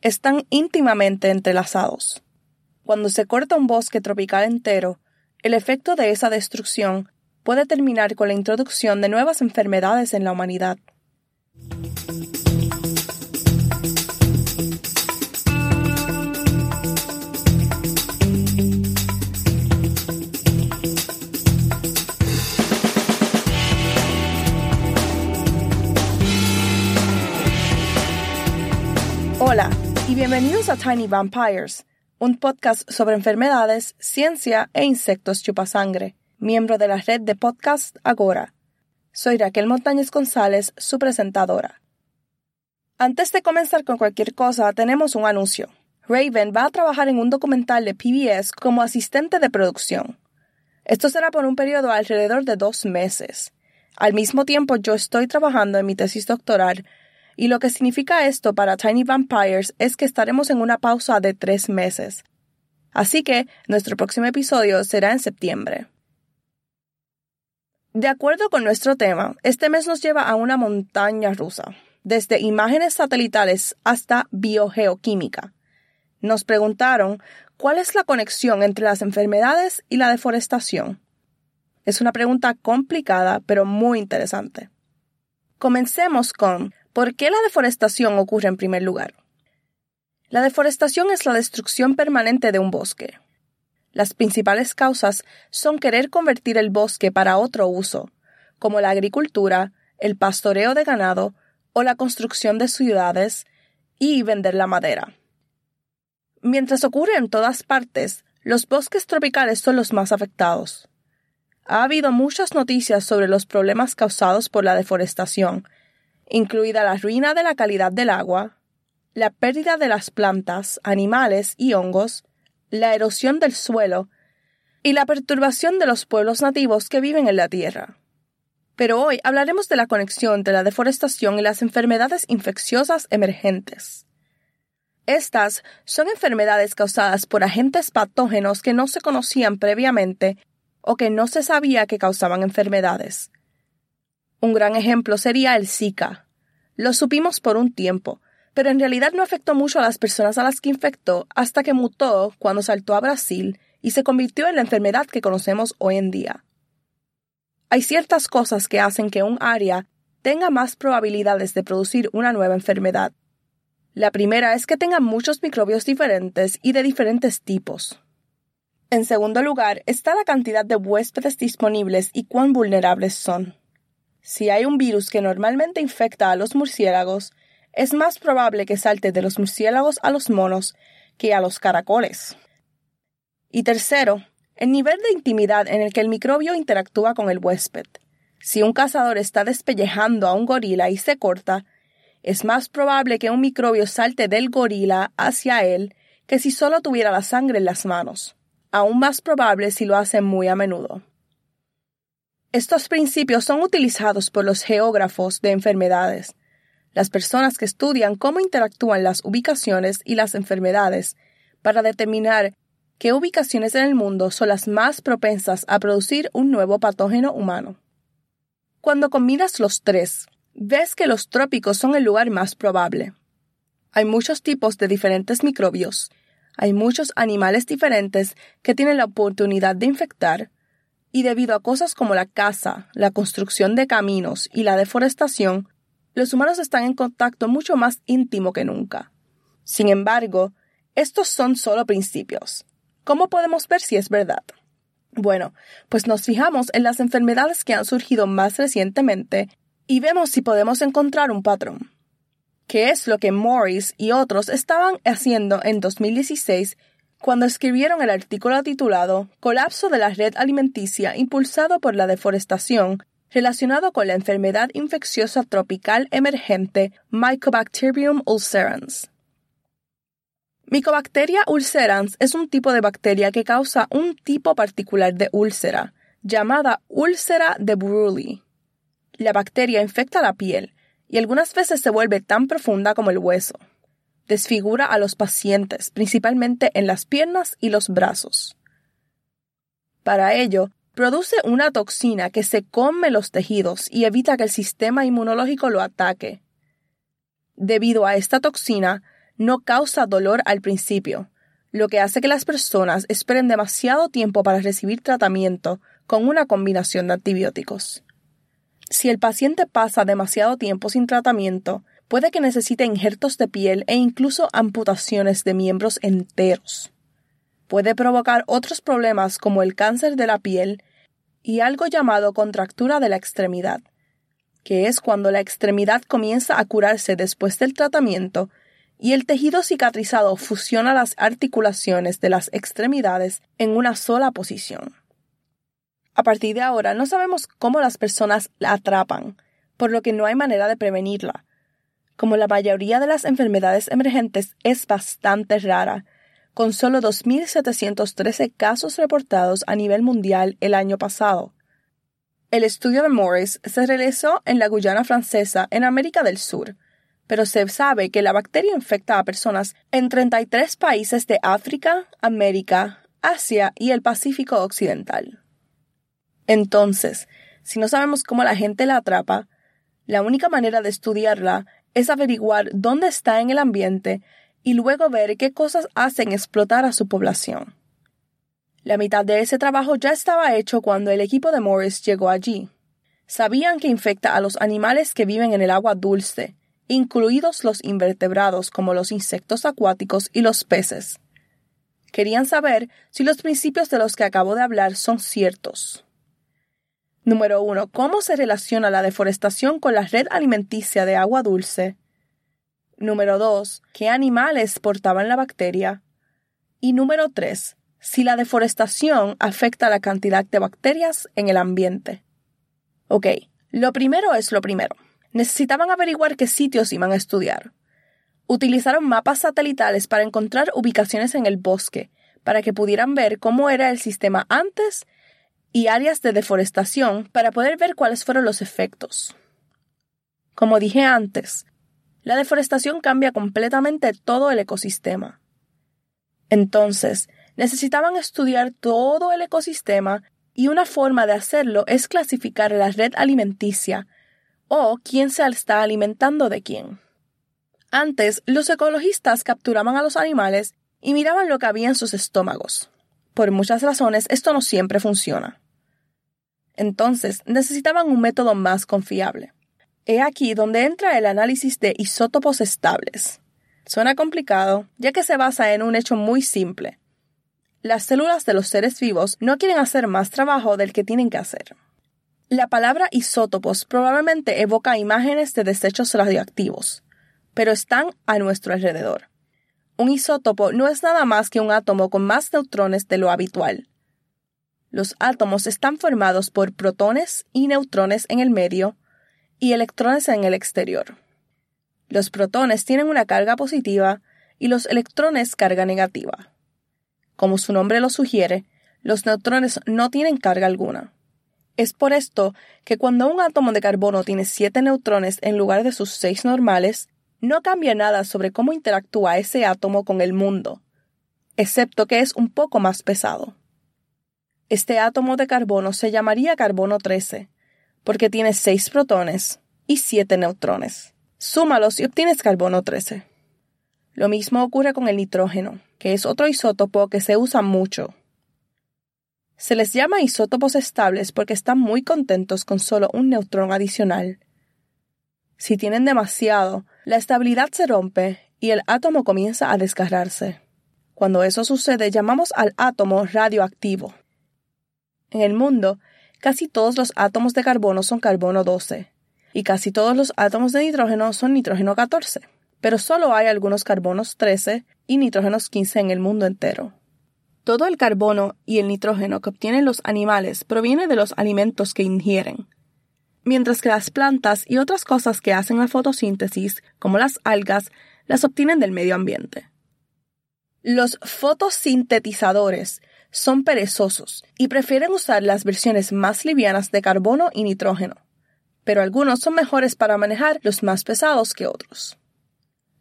están íntimamente entrelazados. Cuando se corta un bosque tropical entero, el efecto de esa destrucción puede terminar con la introducción de nuevas enfermedades en la humanidad. Hola y bienvenidos a Tiny Vampires, un podcast sobre enfermedades, ciencia e insectos chupasangre, miembro de la red de podcast Agora. Soy Raquel Montañez González, su presentadora. Antes de comenzar con cualquier cosa, tenemos un anuncio. Raven va a trabajar en un documental de PBS como asistente de producción. Esto será por un periodo alrededor de dos meses. Al mismo tiempo, yo estoy trabajando en mi tesis doctoral y lo que significa esto para Tiny Vampires es que estaremos en una pausa de tres meses. Así que nuestro próximo episodio será en septiembre. De acuerdo con nuestro tema, este mes nos lleva a una montaña rusa, desde imágenes satelitales hasta biogeoquímica. Nos preguntaron cuál es la conexión entre las enfermedades y la deforestación. Es una pregunta complicada pero muy interesante. Comencemos con ¿Por qué la deforestación ocurre en primer lugar? La deforestación es la destrucción permanente de un bosque. Las principales causas son querer convertir el bosque para otro uso, como la agricultura, el pastoreo de ganado o la construcción de ciudades y vender la madera. Mientras ocurre en todas partes, los bosques tropicales son los más afectados. Ha habido muchas noticias sobre los problemas causados por la deforestación, incluida la ruina de la calidad del agua, la pérdida de las plantas, animales y hongos, la erosión del suelo y la perturbación de los pueblos nativos que viven en la tierra. Pero hoy hablaremos de la conexión entre la deforestación y las enfermedades infecciosas emergentes. Estas son enfermedades causadas por agentes patógenos que no se conocían previamente o que no se sabía que causaban enfermedades. Un gran ejemplo sería el Zika. Lo supimos por un tiempo, pero en realidad no afectó mucho a las personas a las que infectó hasta que mutó cuando saltó a Brasil y se convirtió en la enfermedad que conocemos hoy en día. Hay ciertas cosas que hacen que un área tenga más probabilidades de producir una nueva enfermedad. La primera es que tenga muchos microbios diferentes y de diferentes tipos. En segundo lugar está la cantidad de huéspedes disponibles y cuán vulnerables son. Si hay un virus que normalmente infecta a los murciélagos, es más probable que salte de los murciélagos a los monos que a los caracoles. Y tercero, el nivel de intimidad en el que el microbio interactúa con el huésped. Si un cazador está despellejando a un gorila y se corta, es más probable que un microbio salte del gorila hacia él que si solo tuviera la sangre en las manos. Aún más probable si lo hace muy a menudo. Estos principios son utilizados por los geógrafos de enfermedades, las personas que estudian cómo interactúan las ubicaciones y las enfermedades, para determinar qué ubicaciones en el mundo son las más propensas a producir un nuevo patógeno humano. Cuando combinas los tres, ves que los trópicos son el lugar más probable. Hay muchos tipos de diferentes microbios, hay muchos animales diferentes que tienen la oportunidad de infectar, y debido a cosas como la caza, la construcción de caminos y la deforestación, los humanos están en contacto mucho más íntimo que nunca. Sin embargo, estos son solo principios. ¿Cómo podemos ver si es verdad? Bueno, pues nos fijamos en las enfermedades que han surgido más recientemente y vemos si podemos encontrar un patrón. ¿Qué es lo que Morris y otros estaban haciendo en 2016 cuando escribieron el artículo titulado Colapso de la red alimenticia impulsado por la deforestación relacionado con la enfermedad infecciosa tropical emergente Mycobacterium ulcerans. Mycobacteria ulcerans es un tipo de bacteria que causa un tipo particular de úlcera, llamada úlcera de Buruli. La bacteria infecta la piel y algunas veces se vuelve tan profunda como el hueso desfigura a los pacientes, principalmente en las piernas y los brazos. Para ello, produce una toxina que se come los tejidos y evita que el sistema inmunológico lo ataque. Debido a esta toxina, no causa dolor al principio, lo que hace que las personas esperen demasiado tiempo para recibir tratamiento con una combinación de antibióticos. Si el paciente pasa demasiado tiempo sin tratamiento, Puede que necesite injertos de piel e incluso amputaciones de miembros enteros. Puede provocar otros problemas como el cáncer de la piel y algo llamado contractura de la extremidad, que es cuando la extremidad comienza a curarse después del tratamiento y el tejido cicatrizado fusiona las articulaciones de las extremidades en una sola posición. A partir de ahora no sabemos cómo las personas la atrapan, por lo que no hay manera de prevenirla, como la mayoría de las enfermedades emergentes, es bastante rara, con solo 2.713 casos reportados a nivel mundial el año pasado. El estudio de Morris se realizó en la Guyana francesa, en América del Sur, pero se sabe que la bacteria infecta a personas en 33 países de África, América, Asia y el Pacífico Occidental. Entonces, si no sabemos cómo la gente la atrapa, la única manera de estudiarla es averiguar dónde está en el ambiente y luego ver qué cosas hacen explotar a su población. La mitad de ese trabajo ya estaba hecho cuando el equipo de Morris llegó allí. Sabían que infecta a los animales que viven en el agua dulce, incluidos los invertebrados como los insectos acuáticos y los peces. Querían saber si los principios de los que acabo de hablar son ciertos. Número 1. ¿Cómo se relaciona la deforestación con la red alimenticia de agua dulce? Número 2. ¿Qué animales portaban la bacteria? Y número 3. Si la deforestación afecta la cantidad de bacterias en el ambiente. Ok, lo primero es lo primero. Necesitaban averiguar qué sitios iban a estudiar. Utilizaron mapas satelitales para encontrar ubicaciones en el bosque, para que pudieran ver cómo era el sistema antes y áreas de deforestación para poder ver cuáles fueron los efectos. Como dije antes, la deforestación cambia completamente todo el ecosistema. Entonces, necesitaban estudiar todo el ecosistema y una forma de hacerlo es clasificar la red alimenticia o quién se está alimentando de quién. Antes, los ecologistas capturaban a los animales y miraban lo que había en sus estómagos. Por muchas razones esto no siempre funciona. Entonces necesitaban un método más confiable. He aquí donde entra el análisis de isótopos estables. Suena complicado, ya que se basa en un hecho muy simple. Las células de los seres vivos no quieren hacer más trabajo del que tienen que hacer. La palabra isótopos probablemente evoca imágenes de desechos radioactivos, pero están a nuestro alrededor. Un isótopo no es nada más que un átomo con más neutrones de lo habitual. Los átomos están formados por protones y neutrones en el medio y electrones en el exterior. Los protones tienen una carga positiva y los electrones carga negativa. Como su nombre lo sugiere, los neutrones no tienen carga alguna. Es por esto que cuando un átomo de carbono tiene siete neutrones en lugar de sus seis normales, no cambia nada sobre cómo interactúa ese átomo con el mundo, excepto que es un poco más pesado. Este átomo de carbono se llamaría carbono 13, porque tiene 6 protones y 7 neutrones. Súmalos y obtienes carbono 13. Lo mismo ocurre con el nitrógeno, que es otro isótopo que se usa mucho. Se les llama isótopos estables porque están muy contentos con solo un neutrón adicional. Si tienen demasiado, la estabilidad se rompe y el átomo comienza a desgarrarse. Cuando eso sucede, llamamos al átomo radioactivo. En el mundo, casi todos los átomos de carbono son carbono 12 y casi todos los átomos de nitrógeno son nitrógeno 14, pero solo hay algunos carbonos 13 y nitrógenos 15 en el mundo entero. Todo el carbono y el nitrógeno que obtienen los animales proviene de los alimentos que ingieren, mientras que las plantas y otras cosas que hacen la fotosíntesis, como las algas, las obtienen del medio ambiente. Los fotosintetizadores son perezosos y prefieren usar las versiones más livianas de carbono y nitrógeno, pero algunos son mejores para manejar los más pesados que otros.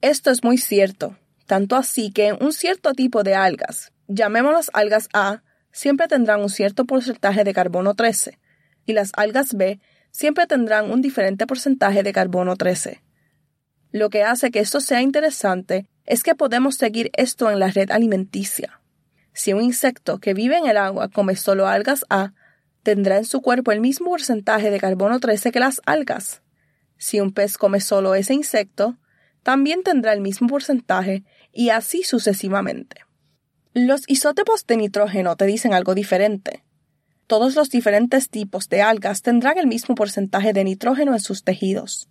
Esto es muy cierto, tanto así que un cierto tipo de algas, llamémoslas algas A, siempre tendrán un cierto porcentaje de carbono 13, y las algas B siempre tendrán un diferente porcentaje de carbono 13. Lo que hace que esto sea interesante es que podemos seguir esto en la red alimenticia. Si un insecto que vive en el agua come solo algas A, tendrá en su cuerpo el mismo porcentaje de carbono 13 que las algas. Si un pez come solo ese insecto, también tendrá el mismo porcentaje y así sucesivamente. Los isótopos de nitrógeno te dicen algo diferente. Todos los diferentes tipos de algas tendrán el mismo porcentaje de nitrógeno en sus tejidos.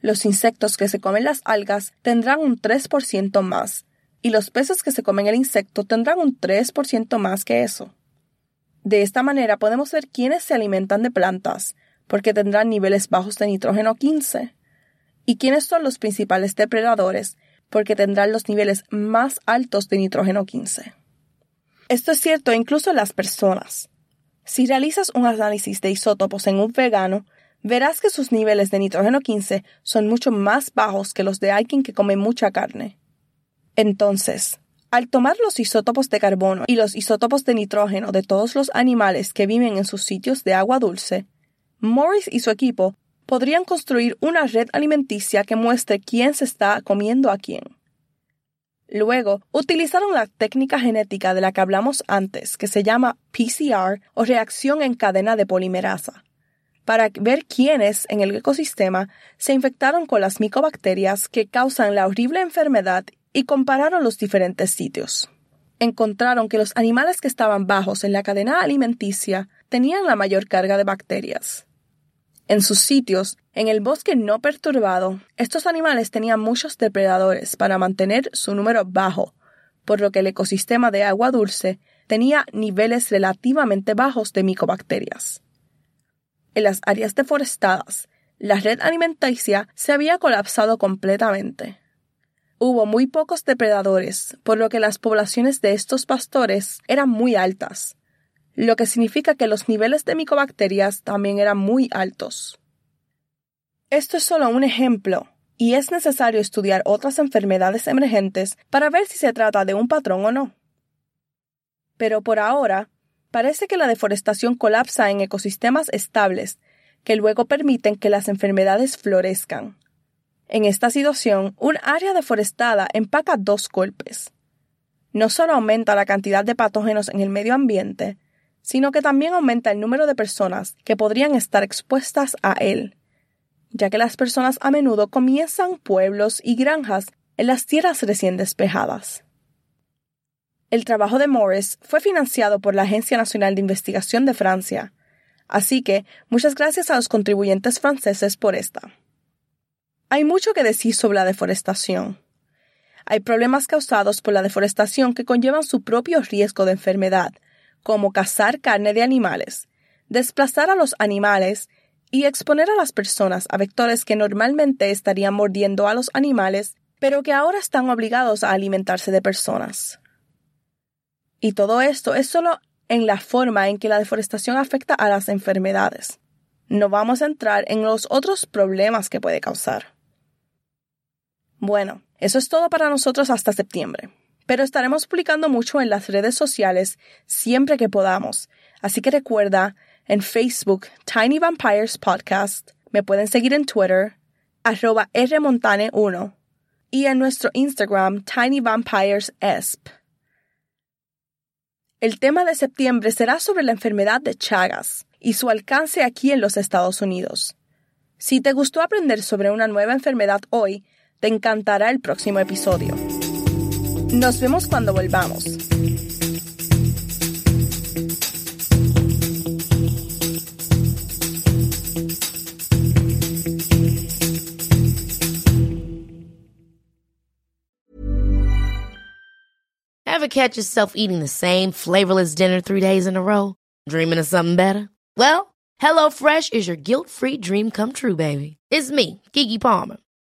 Los insectos que se comen las algas tendrán un 3% más, y los peces que se comen el insecto tendrán un 3% más que eso. De esta manera podemos ver quiénes se alimentan de plantas, porque tendrán niveles bajos de nitrógeno 15, y quiénes son los principales depredadores, porque tendrán los niveles más altos de nitrógeno 15. Esto es cierto incluso en las personas. Si realizas un análisis de isótopos en un vegano, verás que sus niveles de nitrógeno 15 son mucho más bajos que los de alguien que come mucha carne. Entonces, al tomar los isótopos de carbono y los isótopos de nitrógeno de todos los animales que viven en sus sitios de agua dulce, Morris y su equipo podrían construir una red alimenticia que muestre quién se está comiendo a quién. Luego, utilizaron la técnica genética de la que hablamos antes, que se llama PCR o reacción en cadena de polimerasa, para ver quiénes en el ecosistema se infectaron con las micobacterias que causan la horrible enfermedad y compararon los diferentes sitios. Encontraron que los animales que estaban bajos en la cadena alimenticia tenían la mayor carga de bacterias. En sus sitios, en el bosque no perturbado, estos animales tenían muchos depredadores para mantener su número bajo, por lo que el ecosistema de agua dulce tenía niveles relativamente bajos de micobacterias. En las áreas deforestadas, la red alimenticia se había colapsado completamente. Hubo muy pocos depredadores, por lo que las poblaciones de estos pastores eran muy altas, lo que significa que los niveles de micobacterias también eran muy altos. Esto es solo un ejemplo, y es necesario estudiar otras enfermedades emergentes para ver si se trata de un patrón o no. Pero por ahora, parece que la deforestación colapsa en ecosistemas estables, que luego permiten que las enfermedades florezcan. En esta situación, un área deforestada empaca dos golpes. No solo aumenta la cantidad de patógenos en el medio ambiente, sino que también aumenta el número de personas que podrían estar expuestas a él, ya que las personas a menudo comienzan pueblos y granjas en las tierras recién despejadas. El trabajo de Morris fue financiado por la Agencia Nacional de Investigación de Francia, así que muchas gracias a los contribuyentes franceses por esta. Hay mucho que decir sobre la deforestación. Hay problemas causados por la deforestación que conllevan su propio riesgo de enfermedad, como cazar carne de animales, desplazar a los animales y exponer a las personas a vectores que normalmente estarían mordiendo a los animales, pero que ahora están obligados a alimentarse de personas. Y todo esto es solo en la forma en que la deforestación afecta a las enfermedades. No vamos a entrar en los otros problemas que puede causar. Bueno, eso es todo para nosotros hasta septiembre pero estaremos publicando mucho en las redes sociales siempre que podamos. Así que recuerda, en Facebook, Tiny Vampires Podcast, me pueden seguir en Twitter, arroba rmontane1, y en nuestro Instagram, Tiny Vampires El tema de septiembre será sobre la enfermedad de Chagas y su alcance aquí en los Estados Unidos. Si te gustó aprender sobre una nueva enfermedad hoy, te encantará el próximo episodio. Nos vemos cuando volvamos. Ever catch yourself eating the same flavorless dinner three days in a row? Dreaming of something better? Well, HelloFresh is your guilt-free dream come true, baby. It's me, Kiki Palmer.